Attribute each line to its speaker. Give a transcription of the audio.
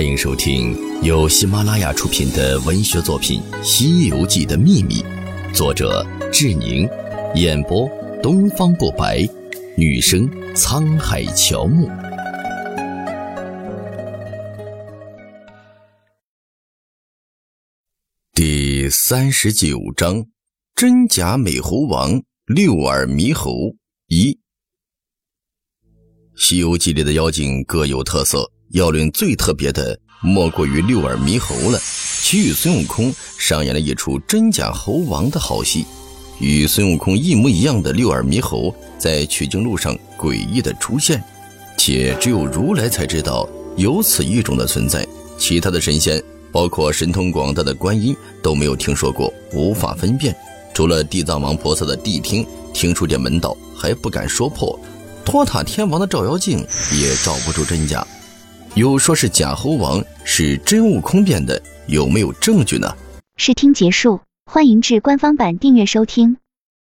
Speaker 1: 欢迎收听由喜马拉雅出品的文学作品《西游记的秘密》，作者志宁，演播东方不白，女生沧海乔木。第三十九章：真假美猴王六耳猕猴一。《西游记》里的妖精各有特色，要论最特别的，莫过于六耳猕猴了。其与孙悟空上演了一出真假猴王的好戏。与孙悟空一模一样的六耳猕猴，在取经路上诡异的出现，且只有如来才知道有此一种的存在，其他的神仙，包括神通广大的观音，都没有听说过，无法分辨。除了地藏王菩萨的谛听，听出点门道，还不敢说破。托塔天王的照妖镜也照不出真假，有说是假猴王是真悟空变的，有没有证据呢？
Speaker 2: 试听结束，欢迎至官方版订阅收听。